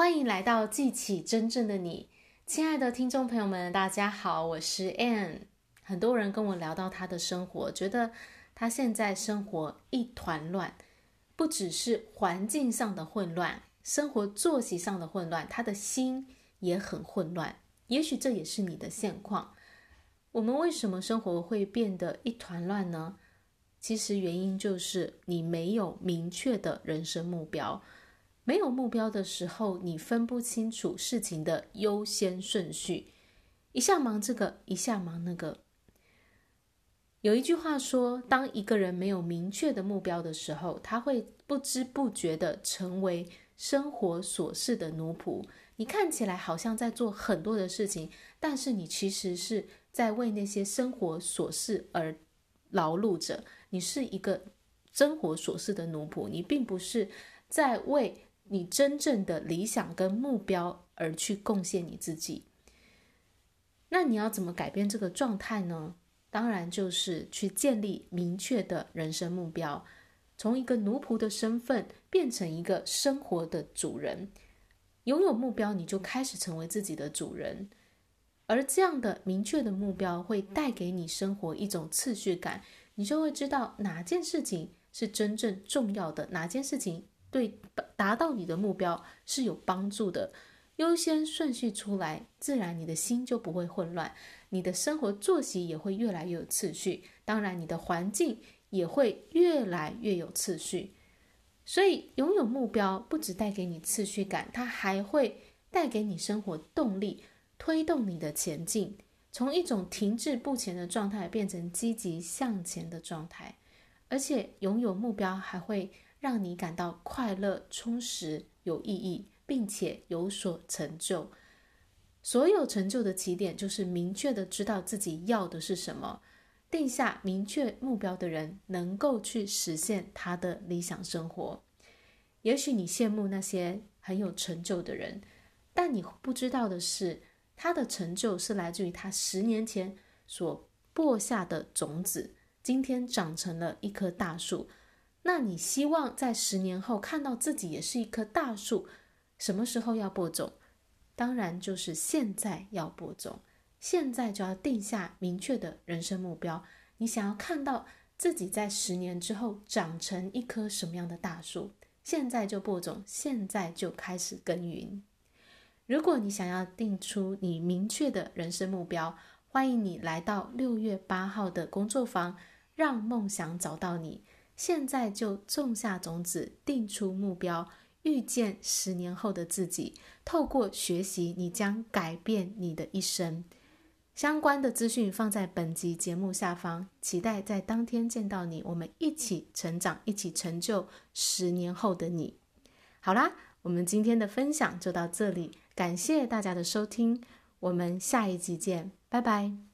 欢迎来到记起真正的你，亲爱的听众朋友们，大家好，我是 Anne。很多人跟我聊到他的生活，觉得他现在生活一团乱，不只是环境上的混乱，生活作息上的混乱，他的心也很混乱。也许这也是你的现况。我们为什么生活会变得一团乱呢？其实原因就是你没有明确的人生目标。没有目标的时候，你分不清楚事情的优先顺序，一下忙这个，一下忙那个。有一句话说，当一个人没有明确的目标的时候，他会不知不觉地成为生活琐事的奴仆。你看起来好像在做很多的事情，但是你其实是在为那些生活琐事而劳碌着。你是一个生活琐事的奴仆，你并不是在为你真正的理想跟目标而去贡献你自己。那你要怎么改变这个状态呢？当然就是去建立明确的人生目标，从一个奴仆的身份变成一个生活的主人。拥有目标，你就开始成为自己的主人，而这样的明确的目标会带给你生活一种次序感，你就会知道哪件事情是真正重要的，哪件事情对达到你的目标是有帮助的。优先顺序出来，自然你的心就不会混乱，你的生活作息也会越来越有次序，当然你的环境也会越来越有次序。所以，拥有目标不只带给你次序感，它还会带给你生活动力，推动你的前进，从一种停滞不前的状态变成积极向前的状态。而且，拥有目标还会让你感到快乐、充实、有意义，并且有所成就。所有成就的起点就是明确的知道自己要的是什么。定下明确目标的人，能够去实现他的理想生活。也许你羡慕那些很有成就的人，但你不知道的是，他的成就是来自于他十年前所播下的种子，今天长成了一棵大树。那你希望在十年后看到自己也是一棵大树，什么时候要播种？当然就是现在要播种。现在就要定下明确的人生目标。你想要看到自己在十年之后长成一棵什么样的大树？现在就播种，现在就开始耕耘。如果你想要定出你明确的人生目标，欢迎你来到六月八号的工作坊，让梦想找到你。现在就种下种子，定出目标，遇见十年后的自己。透过学习，你将改变你的一生。相关的资讯放在本集节目下方，期待在当天见到你，我们一起成长，一起成就十年后的你。好啦，我们今天的分享就到这里，感谢大家的收听，我们下一集见，拜拜。